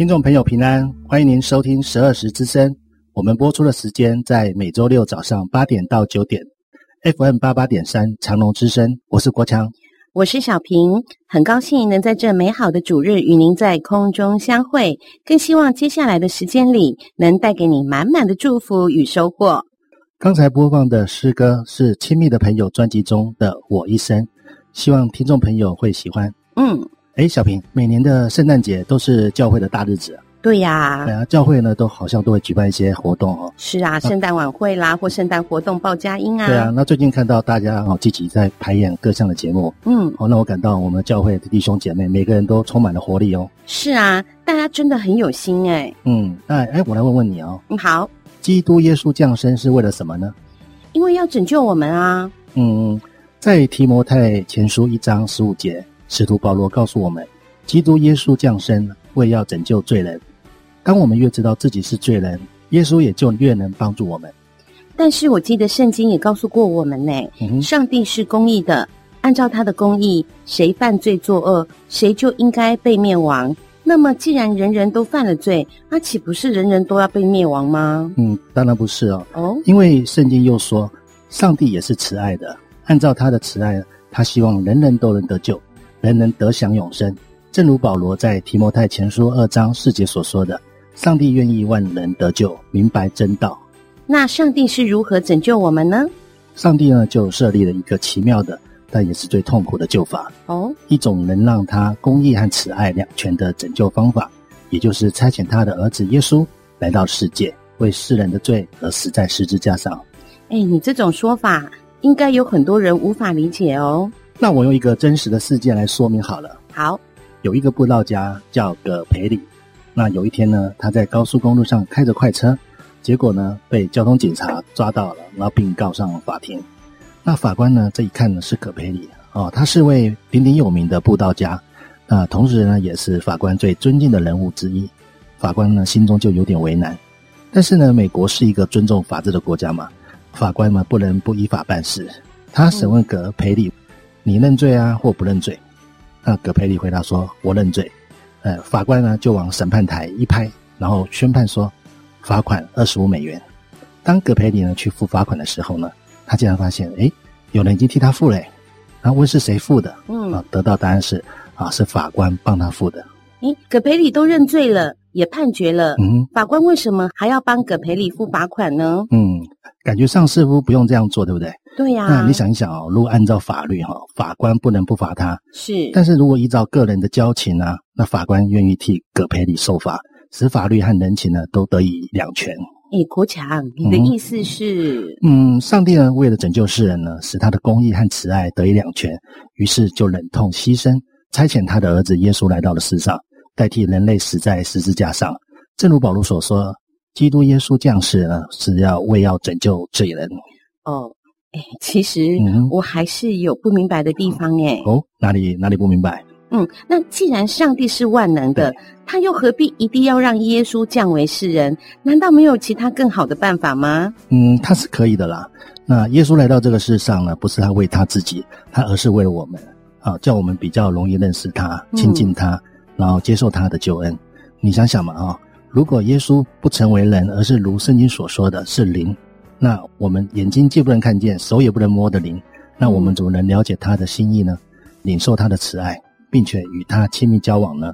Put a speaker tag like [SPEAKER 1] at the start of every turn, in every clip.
[SPEAKER 1] 听众朋友平安，欢迎您收听十二时之声。我们播出的时间在每周六早上八点到九点，FM 八八点三长隆之声。我是国强，
[SPEAKER 2] 我是小平，很高兴能在这美好的主日与您在空中相会，更希望接下来的时间里能带给你满满的祝福与收获。
[SPEAKER 1] 刚才播放的诗歌是《亲密的朋友》专辑中的《我一生》，希望听众朋友会喜欢。
[SPEAKER 2] 嗯。
[SPEAKER 1] 哎，小平，每年的圣诞节都是教会的大日子啊。
[SPEAKER 2] 对呀，
[SPEAKER 1] 对啊，教会呢都好像都会举办一些活动哦。
[SPEAKER 2] 是啊，圣诞晚会啦，或圣诞活动报佳音啊。
[SPEAKER 1] 对啊，那最近看到大家哦积极在排演各项的节目，
[SPEAKER 2] 嗯，
[SPEAKER 1] 哦，那我感到我们教会的弟兄姐妹每个人都充满了活力哦。
[SPEAKER 2] 是啊，大家真的很有心哎。
[SPEAKER 1] 嗯，那哎，我来问问你哦。
[SPEAKER 2] 嗯，好。
[SPEAKER 1] 基督耶稣降生是为了什么呢？
[SPEAKER 2] 因为要拯救我们啊。
[SPEAKER 1] 嗯，在提摩太前书一章十五节，使徒保罗告诉我们。基督耶稣降生，为要拯救罪人。当我们越知道自己是罪人，耶稣也就越能帮助我们。
[SPEAKER 2] 但是我记得圣经也告诉过我们呢，嗯、上帝是公义的，按照他的公义，谁犯罪作恶，谁就应该被灭亡。那么，既然人人都犯了罪，那岂不是人人都要被灭亡吗？
[SPEAKER 1] 嗯，当然不是哦。
[SPEAKER 2] 哦，
[SPEAKER 1] 因为圣经又说，上帝也是慈爱的，按照他的慈爱，他希望人人都能得救，人人得享永生。正如保罗在提摩太前书二章四节所说的。上帝愿意万人得救，明白真道。
[SPEAKER 2] 那上帝是如何拯救我们呢？
[SPEAKER 1] 上帝呢，就设立了一个奇妙的，但也是最痛苦的救法。
[SPEAKER 2] 哦，
[SPEAKER 1] 一种能让他公义和慈爱两全的拯救方法，也就是差遣他的儿子耶稣来到世界，为世人的罪而死在十字架上。
[SPEAKER 2] 哎，你这种说法，应该有很多人无法理解哦。
[SPEAKER 1] 那我用一个真实的事件来说明好了。
[SPEAKER 2] 好，
[SPEAKER 1] 有一个布道家叫葛培里。那有一天呢，他在高速公路上开着快车，结果呢被交通警察抓到了，然后并告上了法庭。那法官呢这一看呢是葛培里哦，他是位鼎鼎有名的布道家，那同时呢也是法官最尊敬的人物之一。法官呢心中就有点为难，但是呢美国是一个尊重法治的国家嘛，法官嘛不能不依法办事。他审问葛培理：“你认罪啊，或不认罪？”那葛培理回答说：“我认罪。”呃，法官呢就往审判台一拍，然后宣判说罚款二十五美元。当葛培理呢去付罚款的时候呢，他竟然发现，诶，有人已经替他付了。然后问是谁付的？嗯，啊，得到答案是啊，是法官帮他付的。
[SPEAKER 2] 咦，葛培理都认罪了，也判决了，嗯，法官为什么还要帮葛培理付罚款呢？
[SPEAKER 1] 嗯，感觉上似乎不用这样做，对不对？
[SPEAKER 2] 对呀，
[SPEAKER 1] 那你想一想哦，如果按照法律哈，法官不能不罚他，
[SPEAKER 2] 是。
[SPEAKER 1] 但是如果依照个人的交情啊，那法官愿意替葛培理受罚，使法律和人情呢都得以两全。
[SPEAKER 2] 哎，国强，你的意思是？
[SPEAKER 1] 嗯，嗯，上帝呢为了拯救世人呢，使他的公义和慈爱得以两全，于是就忍痛牺牲，差遣他的儿子耶稣来到了世上，代替人类死在十字架上。正如保罗所说，基督耶稣降世呢是要为要拯救罪人。
[SPEAKER 2] 哦。哎，其实我还是有不明白的地方哎。
[SPEAKER 1] 哦，哪里哪里不明白？
[SPEAKER 2] 嗯，那既然上帝是万能的，他又何必一定要让耶稣降为世人？难道没有其他更好的办法吗？
[SPEAKER 1] 嗯，他是可以的啦。那耶稣来到这个世上呢，不是他为他自己，他而是为了我们啊，叫我们比较容易认识他、亲近他，嗯、然后接受他的救恩。你想想嘛啊，如果耶稣不成为人，而是如圣经所说的是灵。那我们眼睛既不能看见，手也不能摸的灵，那我们怎么能了解他的心意呢？领受他的慈爱，并且与他亲密交往呢？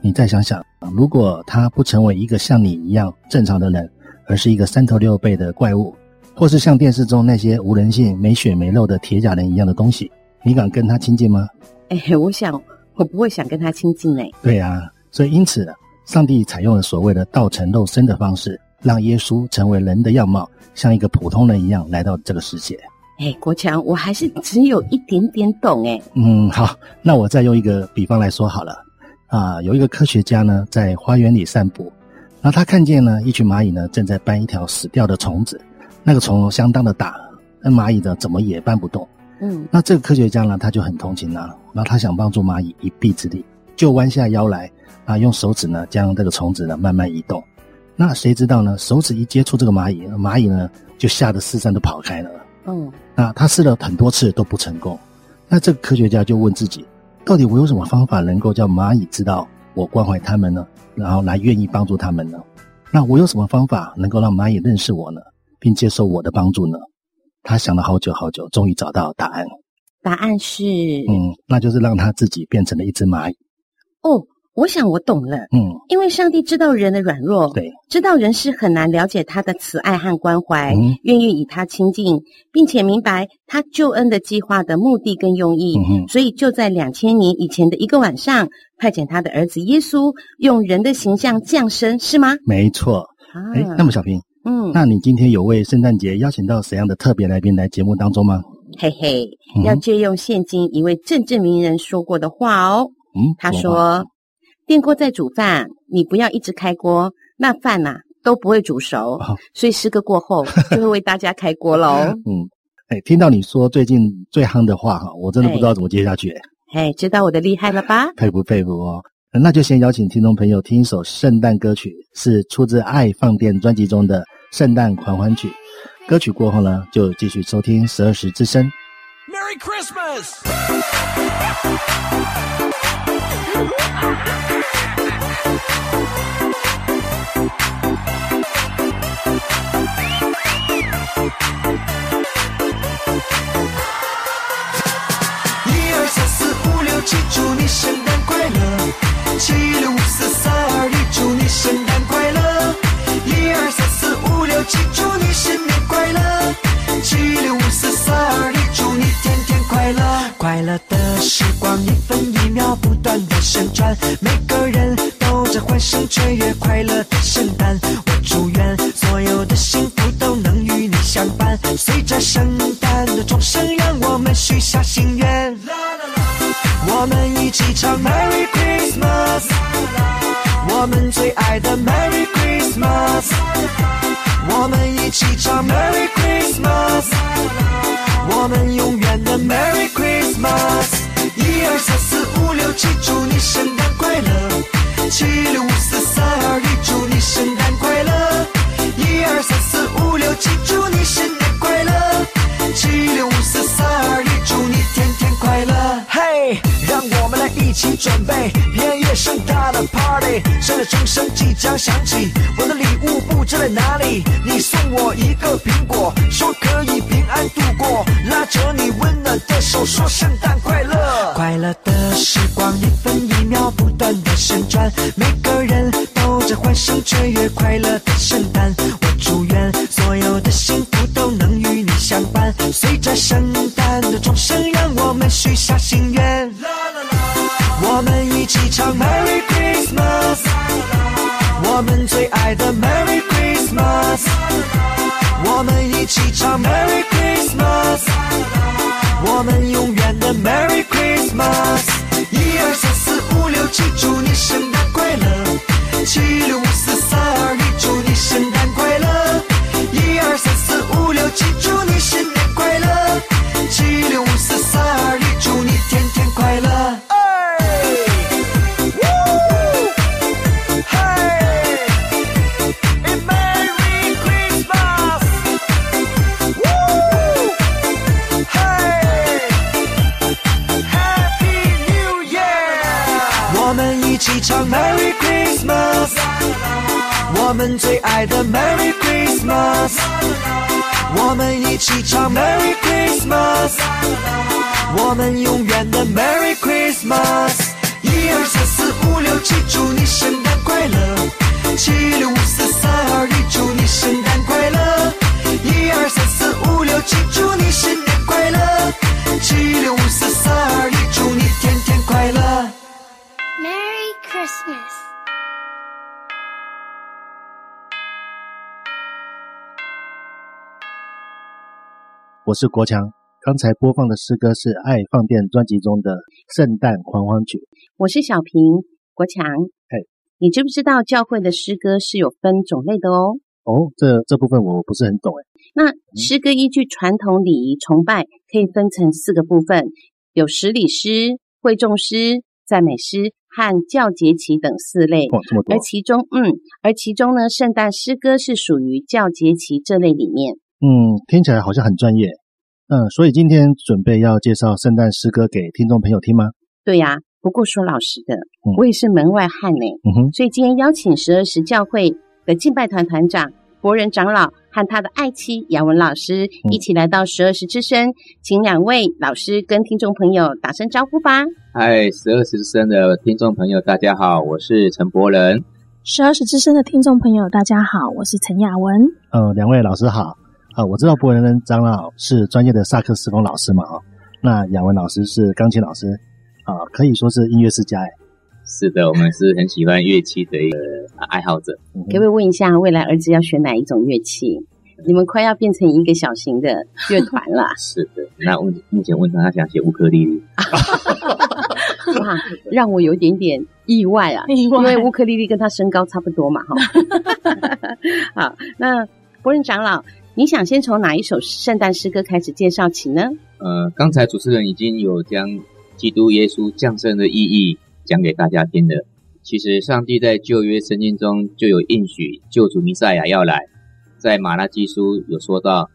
[SPEAKER 1] 你再想想，如果他不成为一个像你一样正常的人，而是一个三头六臂的怪物，或是像电视中那些无人性、没血没肉的铁甲人一样的东西，你敢跟他亲近吗？
[SPEAKER 2] 哎，我想我不会想跟他亲近呢。
[SPEAKER 1] 对啊，所以因此，上帝采用了所谓的道成肉身的方式，让耶稣成为人的样貌。像一个普通人一样来到这个世界。
[SPEAKER 2] 哎，国强，我还是只有一点点懂哎。
[SPEAKER 1] 嗯，好，那我再用一个比方来说好了。啊，有一个科学家呢，在花园里散步，然后他看见呢，一群蚂蚁呢正在搬一条死掉的虫子，那个虫相当的大，那蚂蚁呢怎么也搬不动。
[SPEAKER 2] 嗯，
[SPEAKER 1] 那这个科学家呢，他就很同情啊，然后他想帮助蚂蚁一臂之力，就弯下腰来啊，用手指呢将这个虫子呢慢慢移动。那谁知道呢？手指一接触这个蚂蚁，蚂蚁呢就吓得四散都跑开了。
[SPEAKER 2] 嗯，
[SPEAKER 1] 那他试了很多次都不成功。那这个科学家就问自己：到底我有什么方法能够叫蚂蚁知道我关怀他们呢？然后来愿意帮助他们呢？那我有什么方法能够让蚂蚁认识我呢，并接受我的帮助呢？他想了好久好久，终于找到答案。
[SPEAKER 2] 答案是，
[SPEAKER 1] 嗯，那就是让他自己变成了一只蚂蚁。
[SPEAKER 2] 哦。我想我懂了，
[SPEAKER 1] 嗯，
[SPEAKER 2] 因为上帝知道人的软弱，
[SPEAKER 1] 对，
[SPEAKER 2] 知道人是很难了解他的慈爱和关怀，
[SPEAKER 1] 嗯，
[SPEAKER 2] 愿意与他亲近，并且明白他救恩的计划的目的跟用意，
[SPEAKER 1] 嗯，
[SPEAKER 2] 所以就在两千年以前的一个晚上，派遣他的儿子耶稣用人的形象降生，是吗？
[SPEAKER 1] 没错，哎，那么小平，
[SPEAKER 2] 嗯，
[SPEAKER 1] 那你今天有为圣诞节邀请到怎样的特别来宾来节目当中吗？
[SPEAKER 2] 嘿嘿，要借用现今一位政治名人说过的话哦，
[SPEAKER 1] 嗯，
[SPEAKER 2] 他说。电锅在煮饭，你不要一直开锅，那饭呐、啊、都不会煮熟。
[SPEAKER 1] 哦、
[SPEAKER 2] 所以诗歌过后就会为大家开锅喽。
[SPEAKER 1] 嗯，哎，听到你说最近最夯的话哈，我真的不知道怎么接下去。
[SPEAKER 2] 哎，知道我的厉害了吧？
[SPEAKER 1] 佩服佩服哦。那就先邀请听众朋友听一首圣诞歌曲，是出自《爱放电》专辑中的《圣诞狂欢曲》。歌曲过后呢，就继续收听十二时之声。
[SPEAKER 3] Merry Christmas！
[SPEAKER 4] 一二三四五六七，祝你圣诞快乐！七六五四三二一，祝你圣诞快乐！一二三四五六七，祝你新年快乐！七六五四三二一，祝你天天快乐！快乐的时光一分一秒不断的旋转，每个人都在欢声雀跃，快乐的圣诞。我祝愿所有的幸福都能与你相伴，随着圣诞的钟声，让我们许下心愿。啦啦啦我们一起唱 Merry Christmas，我们最爱的 Merry Christmas。我们一起唱 Merry Christmas，我们永远的 Merry Christmas。一二三四五六七，祝你圣诞快乐！七六五四三二一，祝你圣诞快乐！一二三四五六七，起准备偏夜盛大的 party，圣诞钟声即将响起，我的礼物不知在哪里？你送我一个苹果，说可以平安度过，拉着你温暖的手，说圣诞快乐。快乐的时光一分一秒不断的旋转，每个人都在欢声雀跃，快乐的圣诞。我祝愿所有的幸福都能与你相伴，随着圣诞的钟声，让我们许下心愿。我们一起唱 Merry Christmas，我们最爱的 Merry Christmas。我们一起唱 Merry Christmas，我们永远的 Merry Christmas。一二三四五六七，祝你圣诞快乐！七六五四三二一，祝你圣诞快乐！一二三四五六七，祝我们最爱的 Merry Christmas。我们一起唱 Merry Christmas，我们永远的 Merry Christmas。一二三四五六七，祝你圣诞快乐！七六五四三二一，祝你圣诞快乐！一二三四五六七，祝你新年快乐！七六五四三二一，祝你天天快乐
[SPEAKER 5] ！Merry Christmas.
[SPEAKER 1] 我是国强。刚才播放的诗歌是《爱放电》专辑中的《圣诞狂欢曲》。
[SPEAKER 2] 我是小平，国强。
[SPEAKER 1] 嘿，
[SPEAKER 2] 你知不知道教会的诗歌是有分种类的哦？
[SPEAKER 1] 哦，这这部分我不是很懂诶。
[SPEAKER 2] 那诗歌依据传统礼仪崇拜，可以分成四个部分，有十礼诗、会众诗、赞美诗和教节期等四类。
[SPEAKER 1] 哦，这么多。
[SPEAKER 2] 而其中，嗯，而其中呢，圣诞诗歌是属于教节期这类里面。
[SPEAKER 1] 嗯，听起来好像很专业。嗯，所以今天准备要介绍圣诞诗歌给听众朋友听吗？
[SPEAKER 2] 对呀、啊，不过说老实的，
[SPEAKER 1] 嗯、
[SPEAKER 2] 我也是门外汉呢。
[SPEAKER 1] 嗯哼，
[SPEAKER 2] 所以今天邀请十二时教会的敬拜团团长博仁长老和他的爱妻雅文老师、嗯、一起来到十二时之声，请两位老师跟听众朋友打声招呼吧。
[SPEAKER 6] 嗨，十二时之声的听众朋友，大家好，我是陈柏仁。
[SPEAKER 7] 十二时之声的听众朋友，大家好，我是陈雅文。
[SPEAKER 1] 嗯，两位老师好。啊，我知道柏仁长老是专业的萨克斯风老师嘛，哈，那雅文老师是钢琴老师，啊，可以说是音乐世家哎。
[SPEAKER 6] 是的，我们是很喜欢乐器的一个爱好者。
[SPEAKER 2] 可不可以问一下，未来儿子要选哪一种乐器？你们快要变成一个小型的乐团了。
[SPEAKER 6] 是的，那目目前问他，他想学乌克丽丽。
[SPEAKER 2] 哇，让我有点点意外啊，
[SPEAKER 7] 意外，
[SPEAKER 2] 因为乌克丽丽跟他身高差不多嘛，哈。好，那柏仁长老。你想先从哪一首圣诞诗歌开始介绍起呢？
[SPEAKER 6] 呃，刚才主持人已经有将基督耶稣降生的意义讲给大家听了。其实上帝在旧约圣经中就有应许救主弥赛亚要来，在马拉基书有说到，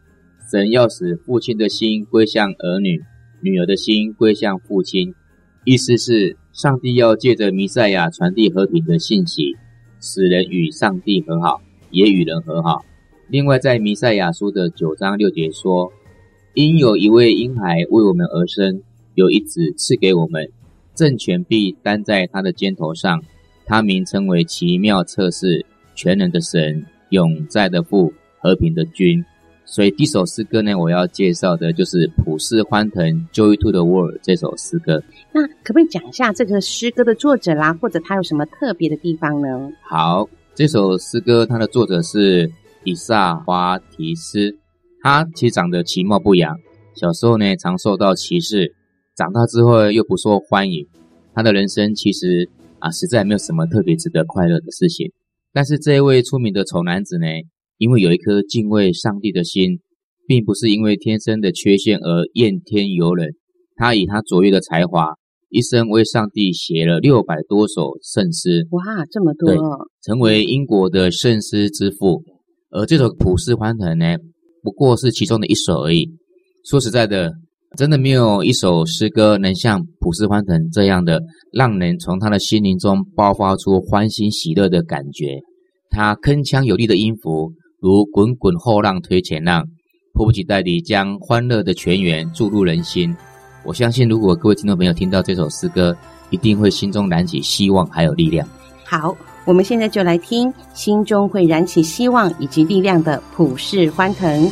[SPEAKER 6] 神要使父亲的心归向儿女，女儿的心归向父亲，意思是上帝要借着弥赛亚传递和平的信息，使人与上帝和好，也与人和好。另外，在弥赛亚书的九章六节说，因有一位婴孩为我们而生，有一子赐给我们，政权必担在他的肩头上。他名称为奇妙测试、全能的神、永在的父、和平的君。所以第一首诗歌呢，我要介绍的就是《普世欢腾 Joy to the World》这首诗歌。
[SPEAKER 2] 那可不可以讲一下这个诗歌的作者啦，或者他有什么特别的地方呢？
[SPEAKER 6] 好，这首诗歌它的作者是以萨华提斯，他其实长得其貌不扬，小时候呢常受到歧视，长大之后又不受欢迎。他的人生其实。啊，实在没有什么特别值得快乐的事情。但是这一位出名的丑男子呢，因为有一颗敬畏上帝的心，并不是因为天生的缺陷而怨天尤人。他以他卓越的才华，一生为上帝写了六百多首圣诗。
[SPEAKER 2] 哇，这么多！
[SPEAKER 6] 对，成为英国的圣诗之父。而这首《普世欢腾》呢，不过是其中的一首而已。说实在的。真的没有一首诗歌能像《普世欢腾》这样的，让人从他的心灵中爆发出欢欣喜乐的感觉。他铿锵有力的音符，如滚滚后浪推前浪，迫不及待地将欢乐的泉源注入人心。我相信，如果各位听众朋友听到这首诗歌，一定会心中燃起希望还有力量。
[SPEAKER 2] 好，我们现在就来听心中会燃起希望以及力量的《普世欢腾》。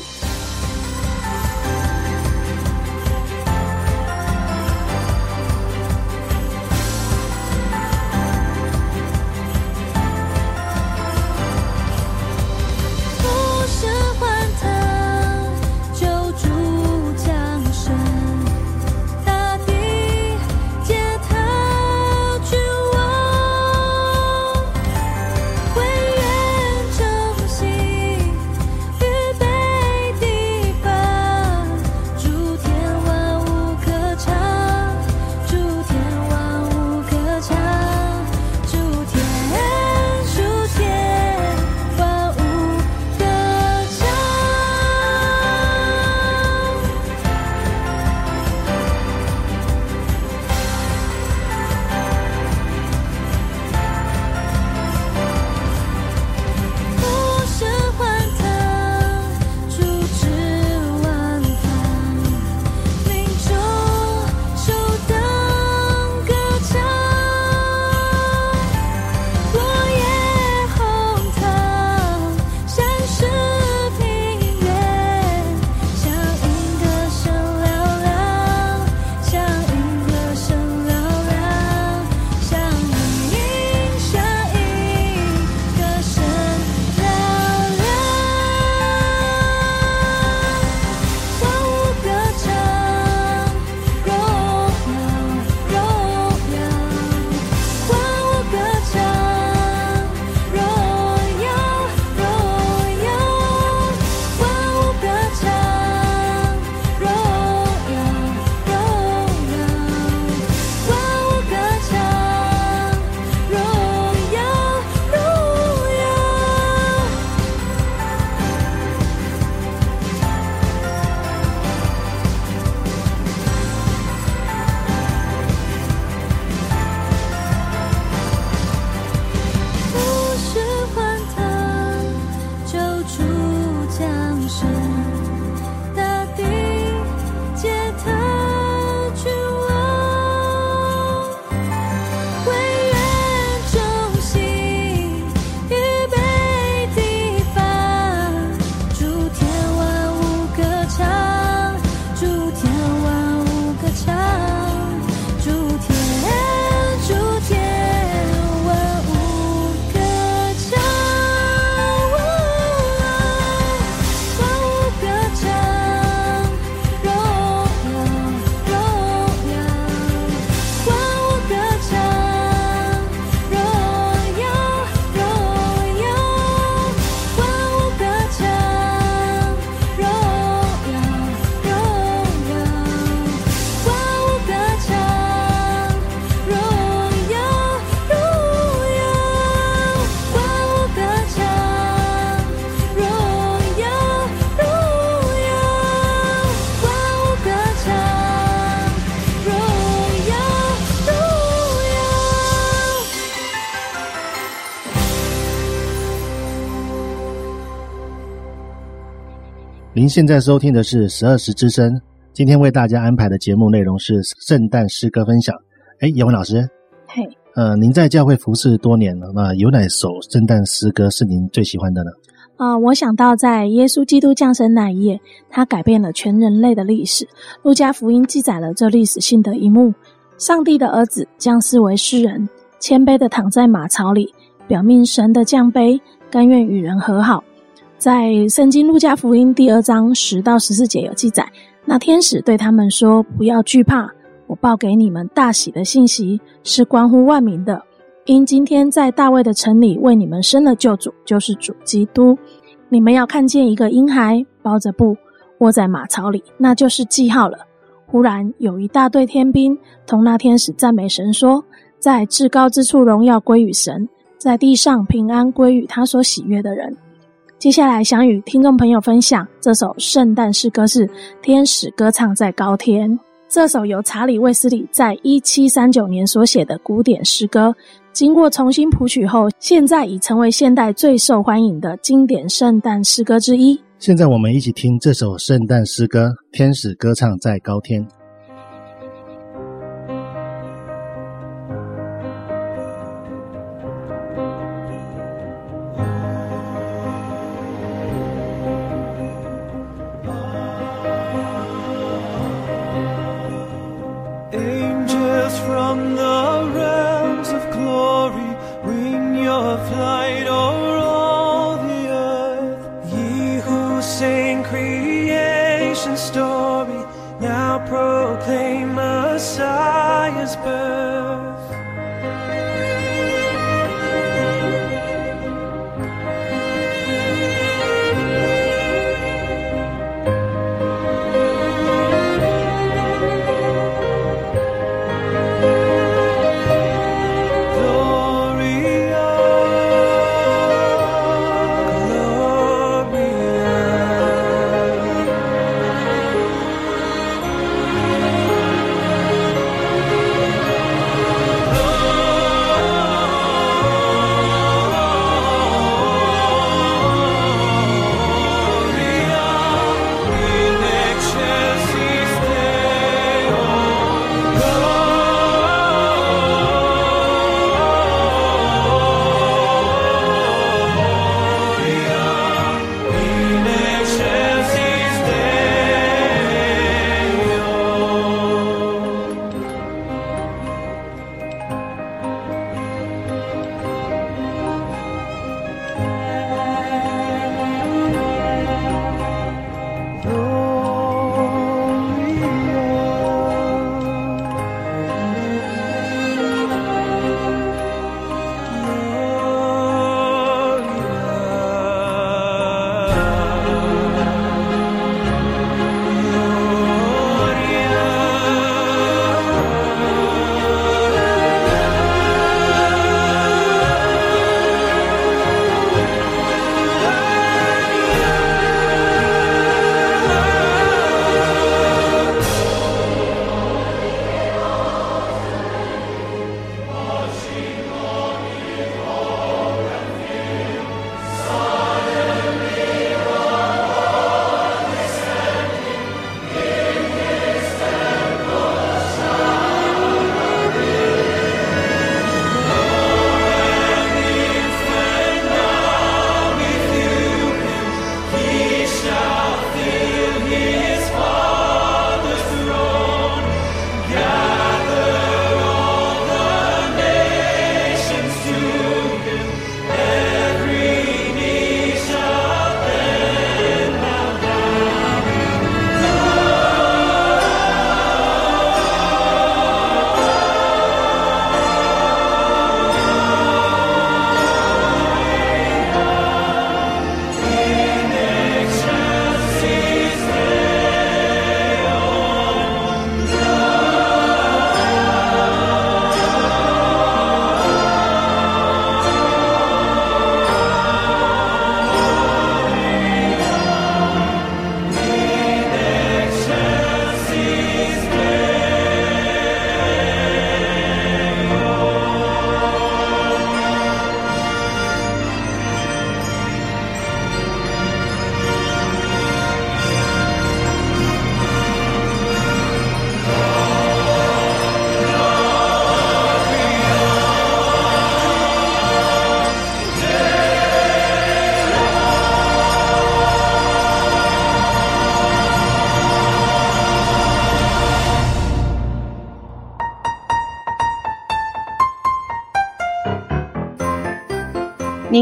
[SPEAKER 1] 您现在收听的是十二时之声，今天为大家安排的节目内容是圣诞诗歌分享。哎，叶文老师，
[SPEAKER 7] 嘿，
[SPEAKER 1] 呃，您在教会服侍多年了，那有哪首圣诞诗歌是您最喜欢的呢？
[SPEAKER 7] 啊、呃，我想到在耶稣基督降生那一夜，他改变了全人类的历史。路加福音记载了这历史性的一幕：上帝的儿子降世为世人，谦卑的躺在马槽里，表明神的降卑，甘愿与人和好。在圣经路加福音第二章十到十四节有记载，那天使对他们说：“不要惧怕，我报给你们大喜的信息，是关乎万民的。”因今天在大卫的城里为你们生了救主，就是主基督。你们要看见一个婴孩包着布卧在马槽里，那就是记号了。忽然有一大队天兵同那天使赞美神说：“在至高之处荣耀归于神，在地上平安归于他所喜悦的人。”接下来想与听众朋友分享这首圣诞诗歌是《天使歌唱在高天》。这首由查理·卫斯理在一七三九年所写的古典诗歌。经过重新谱曲后，现在已成为现代最受欢迎的经典圣诞诗歌之一。
[SPEAKER 1] 现在我们一起听这首圣诞诗歌《天使歌唱在高天》。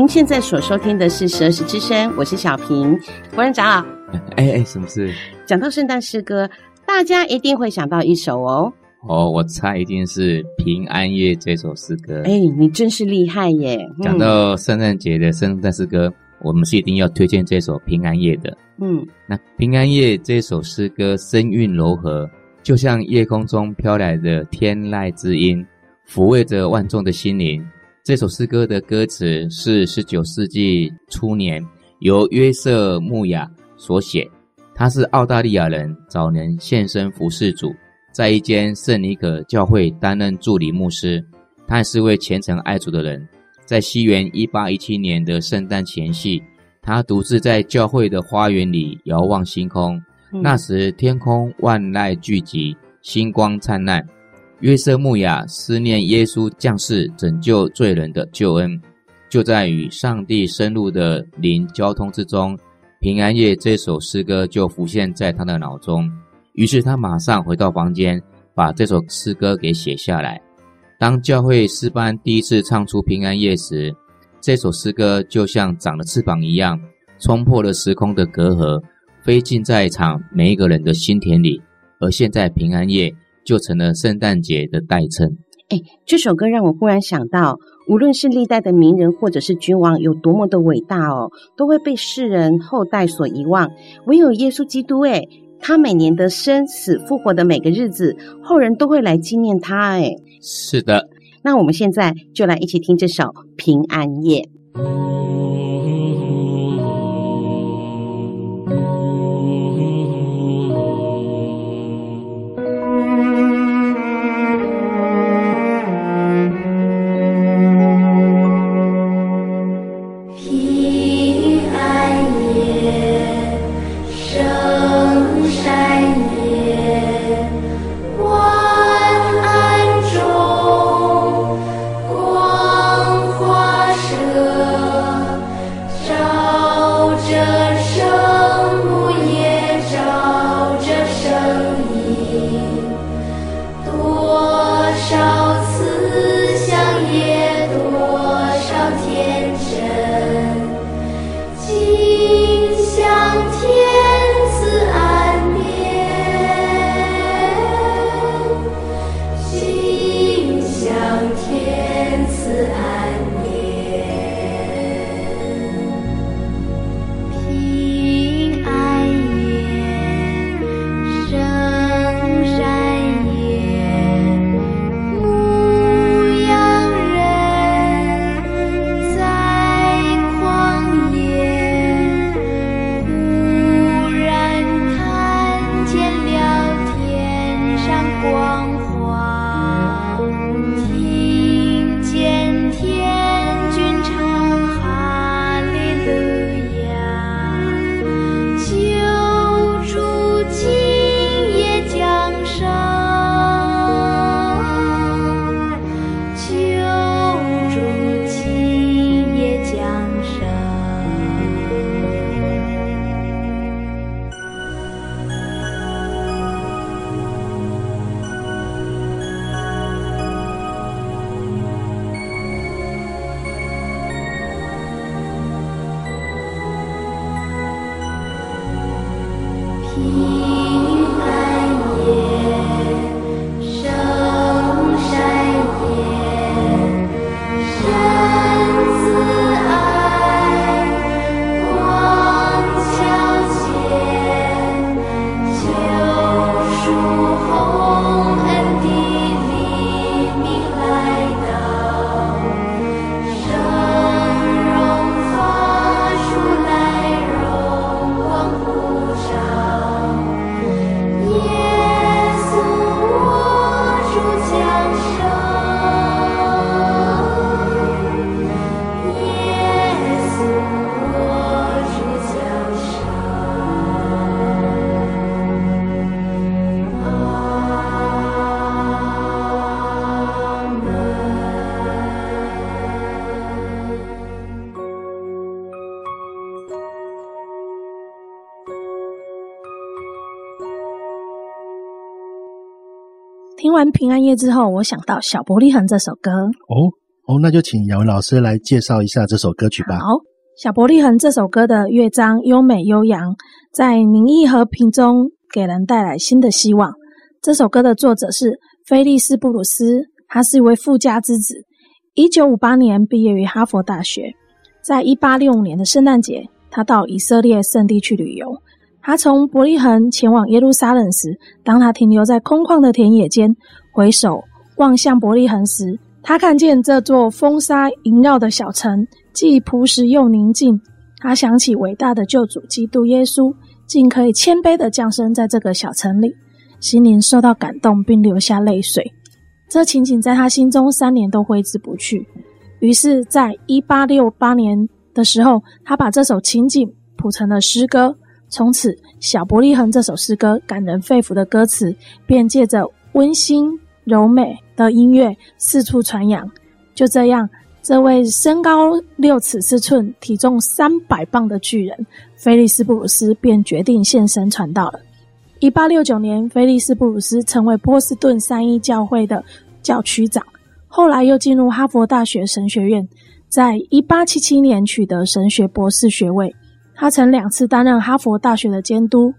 [SPEAKER 5] 您现在所收听的是《十二时之声》，我是小平。国人长老，
[SPEAKER 6] 哎哎，什么事？
[SPEAKER 5] 讲到圣诞诗歌，大家一定会想到一首哦。
[SPEAKER 6] 哦，我猜一定是《平安夜》这首诗歌。
[SPEAKER 5] 哎，你真是厉害耶！
[SPEAKER 6] 讲到圣诞节的圣诞诗歌，我们是一定要推荐这首《平安夜》的。
[SPEAKER 5] 嗯，
[SPEAKER 6] 那《平安夜》这首诗歌声韵柔和，就像夜空中飘来的天籁之音，抚慰着万众的心灵。这首诗歌的歌词是十九世纪初年由约瑟穆亚所写，他是澳大利亚人，早年献身服事主。在一间圣尼可教会担任助理牧师，他也是位虔诚爱主的人。在西元一八一七年的圣诞前夕，他独自在教会的花园里遥望星空。嗯、那时天空万籁俱寂，星光灿烂。约瑟穆亚思念耶稣降世拯救罪人的救恩，就在与上帝深入的灵交通之中，《平安夜》这首诗歌就浮现在他的脑中。于是他马上回到房间，把这首诗歌给写下来。当教会诗班第一次唱出《平安夜》时，这首诗歌就像长了翅膀一样，冲破了时空的隔阂，飞进在场每一个人的心田里。而现在，《平安夜》就成了圣诞节的代称。
[SPEAKER 5] 哎，这首歌让我忽然想到，无论是历代的名人或者是君王有多么的伟大哦，都会被世人后代所遗忘，唯有耶稣基督，哎。他每年的生死复活的每个日子，后人都会来纪念他。哎，
[SPEAKER 6] 是的。
[SPEAKER 5] 那我们现在就来一起听这首《平安夜》。
[SPEAKER 7] 听完平安夜之后，我想到小伯利恒这首歌。
[SPEAKER 1] 哦哦，那就请雅文老师来介绍一下这首歌曲吧。
[SPEAKER 7] 好，《小伯利恒》这首歌的乐章优美悠扬，在宁静和平中给人带来新的希望。这首歌的作者是菲利斯·布鲁斯，他是一位富家之子。一九五八年毕业于哈佛大学，在一八六五年的圣诞节，他到以色列圣地去旅游。他从伯利恒前往耶路撒冷时，当他停留在空旷的田野间，回首望向伯利恒时，他看见这座风沙萦绕的小城，既朴实又宁静。他想起伟大的救主基督耶稣，竟可以谦卑的降生在这个小城里，心灵受到感动，并流下泪水。这情景在他心中三年都挥之不去。于是，在一八六八年的时候，他把这首情景谱成了诗歌。从此，《小伯利恒》这首诗歌感人肺腑的歌词，便借着温馨柔美的音乐四处传扬。就这样，这位身高六尺四寸、体重三百磅的巨人菲利斯·布鲁斯便决定献身传道了。一八六九年，菲利斯·布鲁斯成为波士顿三一教会的教区长，后来又进入哈佛大学神学院，在一八七七年取得神学博士学位。他曾两次担任哈佛大学的监督，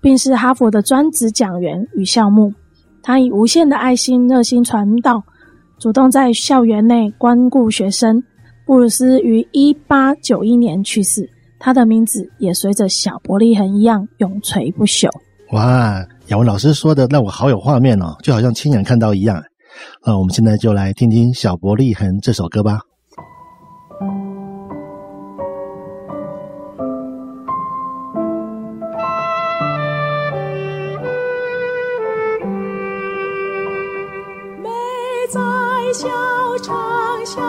[SPEAKER 7] 并是哈佛的专职讲员与校牧。他以无限的爱心、热心传道，主动在校园内关顾学生。布鲁斯于一八九一年去世，他的名字也随着小伯利恒一样永垂不朽。
[SPEAKER 1] 哇，雅文老师说的让我好有画面哦，就好像亲眼看到一样。那我们现在就来听听《小伯利恒》这首歌吧。
[SPEAKER 8] 小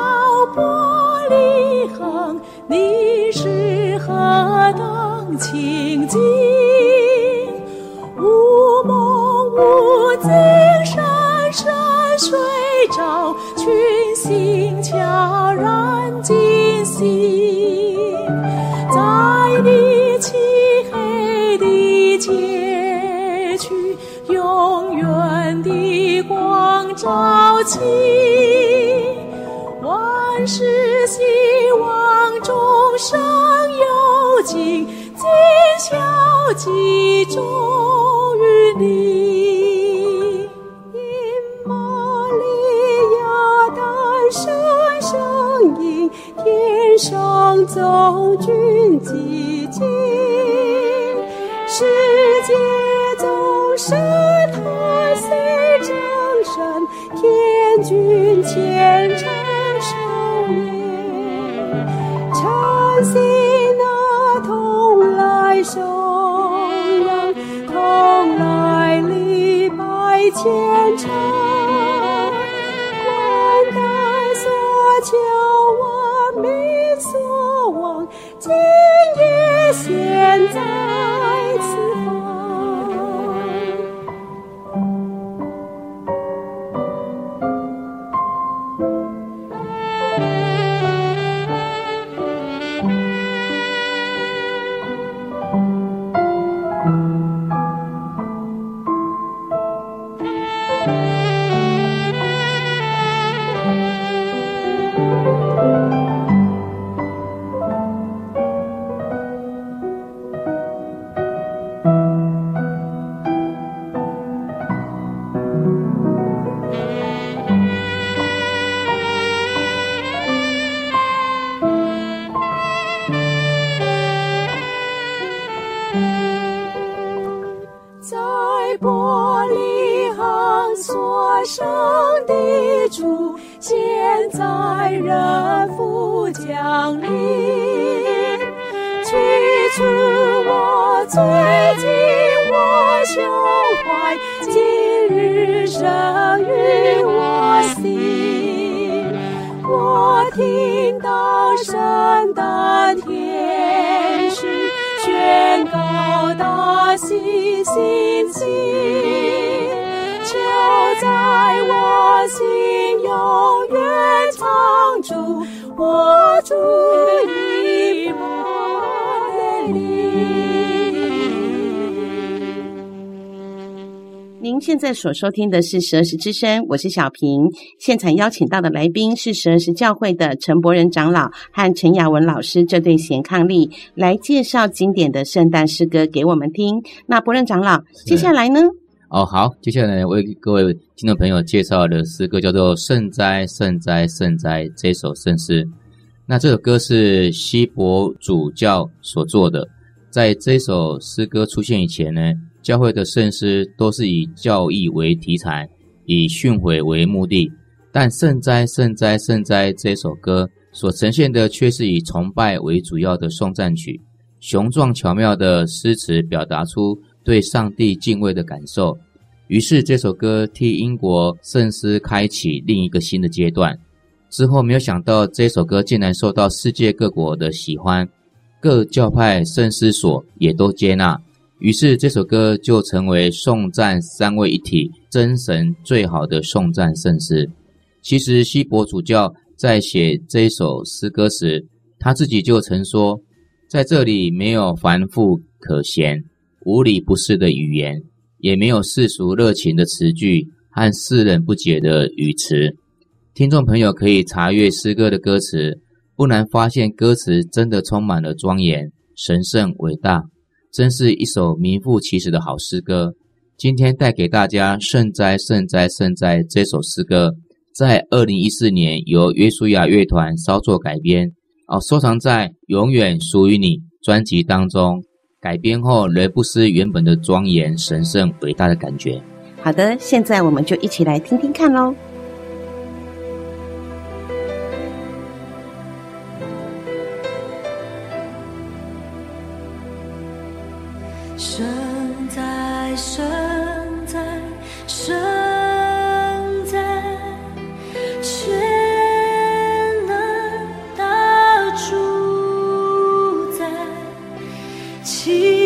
[SPEAKER 8] 玻璃横，你是何等清静？无梦无惊，山山水照，群星悄然惊醒，在你漆黑的街区，永远的光照起。集中于你。因玛利亚诞生声音，天上走军虔诚，在
[SPEAKER 9] 所收听的是十二时之声，我是小平。现场邀请到的来宾是十二时教会的陈伯仁长老和陈雅文老师这对贤伉俪，来介绍经典的圣诞诗歌给我们听。那伯仁长老，接下来呢？
[SPEAKER 6] 哦，好，接下来为各位听众朋友介绍的诗歌叫做《圣哉，圣哉，圣哉》这首圣诗。那这首歌是希伯主教所做的。在这首诗歌出现以前呢，教会的圣诗都是以教义为题材，以训诲为目的。但《圣哉，圣哉，圣哉》这首歌所呈现的却是以崇拜为主要的颂赞曲，雄壮巧妙的诗词表达出对上帝敬畏的感受。于是这首歌替英国圣诗开启另一个新的阶段。之后没有想到，这首歌竟然受到世界各国的喜欢，各教派圣诗所也都接纳。于是这首歌就成为颂赞三位一体真神最好的颂赞圣诗。其实希伯主教在写这首诗歌时，他自己就曾说，在这里没有繁复可嫌、无理不是的语言，也没有世俗热情的词句和世人不解的语词。听众朋友可以查阅诗歌的歌词，不难发现歌词真的充满了庄严、神圣、伟大。真是一首名副其实的好诗歌。今天带给大家《圣哉，圣哉，圣哉》这首诗歌，在二零一四年由约书亚乐团稍作改编，哦，收藏在《永远属于你》专辑当中。改编后雷布斯原本的庄严、神圣、伟大的感觉。
[SPEAKER 9] 好的，现在我们就一起来听听看喽。
[SPEAKER 1] 情。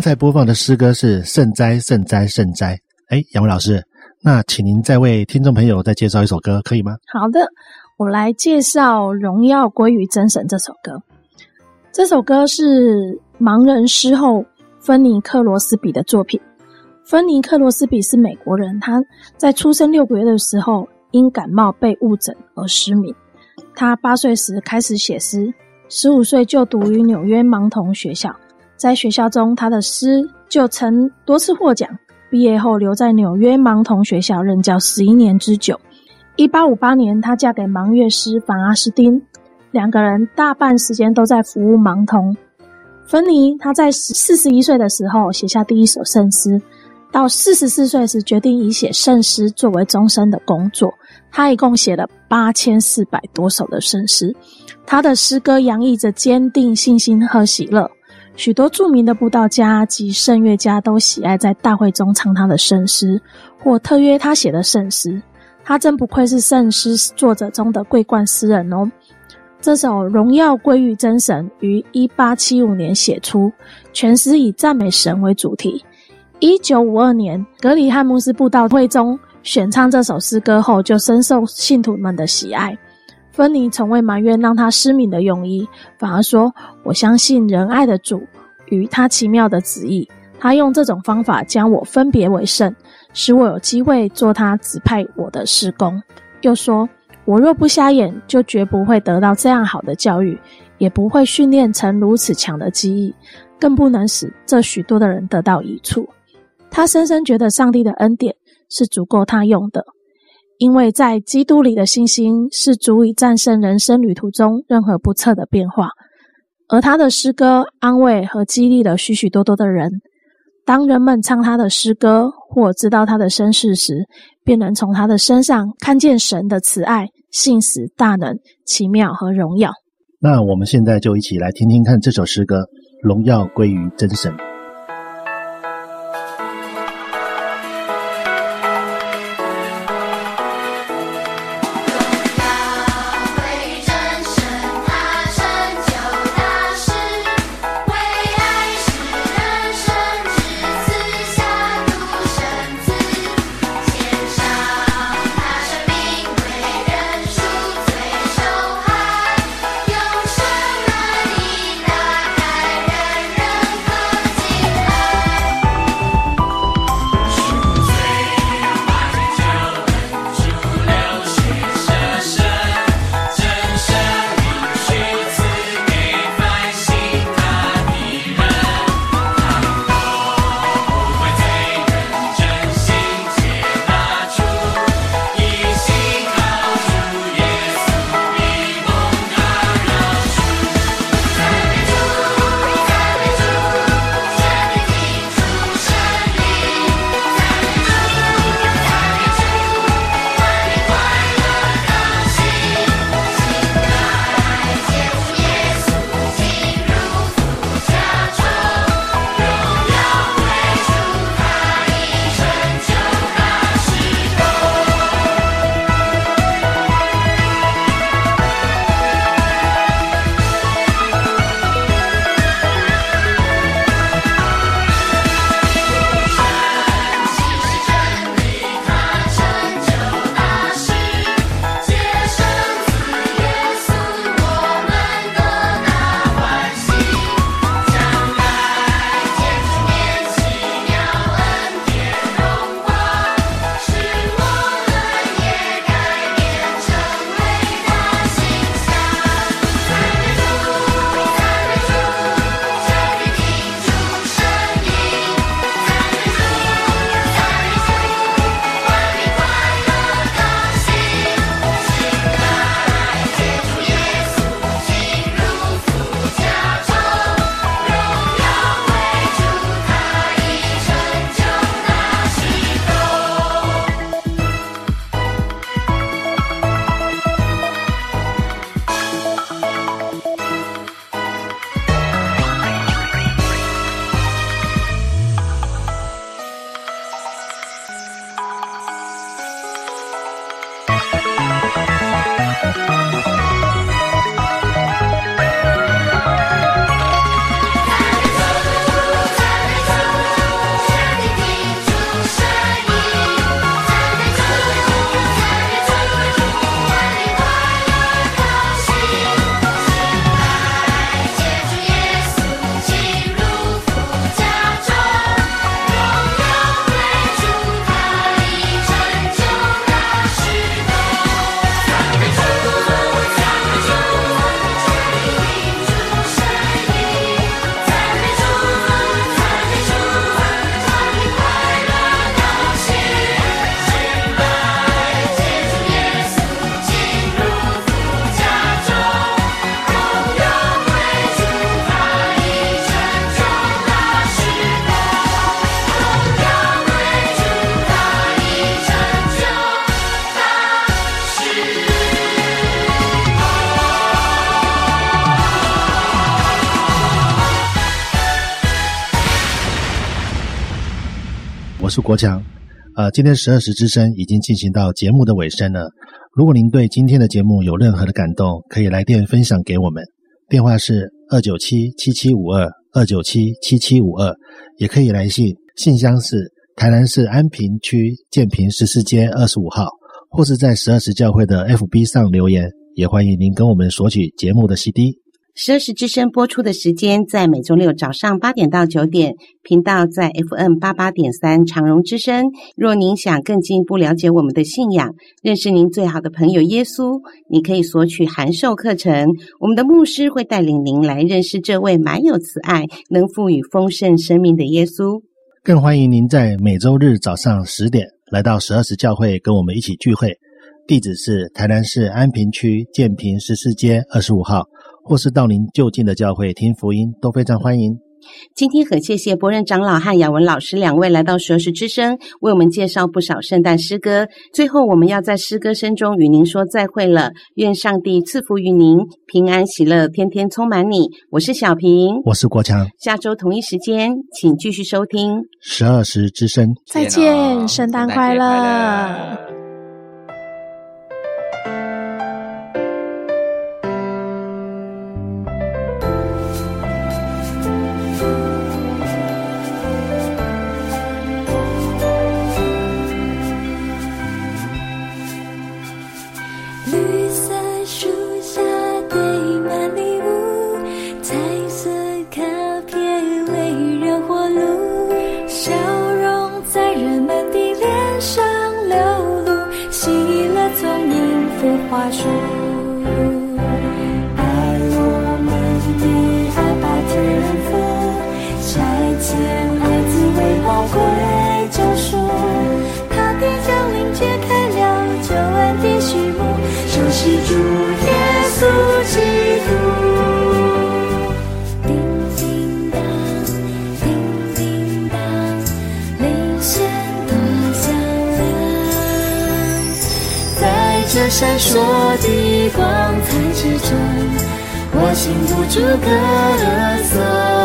[SPEAKER 1] 刚才播放的诗歌是圣哉圣哉圣哉。哎，杨伟老师，那请您再为听众朋友再介绍一首歌，可以吗？
[SPEAKER 7] 好的，我来介绍《荣耀归于真神》这首歌。这首歌是盲人诗后芬尼克罗斯比的作品。芬尼克罗斯比是美国人，他在出生六个月的时候因感冒被误诊而失明。他八岁时开始写诗，十五岁就读于纽约盲童学校。在学校中，他的诗就曾多次获奖。毕业后，留在纽约盲童学校任教十一年之久。一八五八年，他嫁给盲乐师凡阿斯丁，两个人大半时间都在服务盲童。芬尼他在四十一岁的时候写下第一首圣诗，到四十四岁时决定以写圣诗作为终身的工作。他一共写了八千四百多首的圣诗，他的诗歌洋溢着坚定信心和喜乐。许多著名的布道家及圣乐家都喜爱在大会中唱他的圣诗，或特约他写的圣诗。他真不愧是圣诗作者中的桂冠诗人哦。这首《荣耀归于真神》于一八七五年写出，全诗以赞美神为主题。一九五二年，格里汉牧师布道会中选唱这首诗歌后，就深受信徒们的喜爱。芬尼从未埋怨让他失明的用医，反而说：“我相信仁爱的主与他奇妙的旨意。他用这种方法将我分别为圣，使我有机会做他指派我的事工。”又说：“我若不瞎眼，就绝不会得到这样好的教育，也不会训练成如此强的记忆，更不能使这许多的人得到益处。”他深深觉得上帝的恩典是足够他用的。因为在基督里的信心是足以战胜人生旅途中任何不测的变化，而他的诗歌安慰和激励了许许多多的人。当人们唱他的诗歌或知道他的身世时，便能从他的身上看见神的慈爱、信实、大能、奇妙和荣耀。
[SPEAKER 1] 那我们现在就一起来听听看这首诗歌《荣耀归于真神》。是国强。呃，今天十二时之声已经进行到节目的尾声了。如果您对今天的节目有任何的感动，可以来电分享给我们，电话是二九七七七五二二九七七七五二，也可以来信，信箱是台南市安平区建平十四街二十五号，或是在十二时教会的 FB 上留言，也欢迎您跟我们索取节目的 CD。
[SPEAKER 2] 十二时之声播出的时间在每周六早上八点到九点，频道在 FM 八八点三长荣之声。若您想更进一步了解我们的信仰，认识您最好的朋友耶稣，你可以索取函授课程。我们的牧师会带领您来认识这位满有慈爱、能赋予丰盛生命的耶稣。
[SPEAKER 1] 更欢迎您在每周日早上十点来到十二时教会跟我们一起聚会。地址是台南市安平区建平十四街二十五号。或是到您就近的教会听福音，都非常欢迎。
[SPEAKER 2] 今天很谢谢博任长老和雅文老师两位来到十二时之声，为我们介绍不少圣诞诗歌。最后，我们要在诗歌声中与您说再会了。愿上帝赐福于您，平安喜乐，天天充满你。我是小平，
[SPEAKER 1] 我是国强。
[SPEAKER 2] 下周同一时间，请继续收听
[SPEAKER 1] 十二时之声。
[SPEAKER 7] 再见，圣诞快
[SPEAKER 9] 乐。光彩之中，我禁不住歌颂。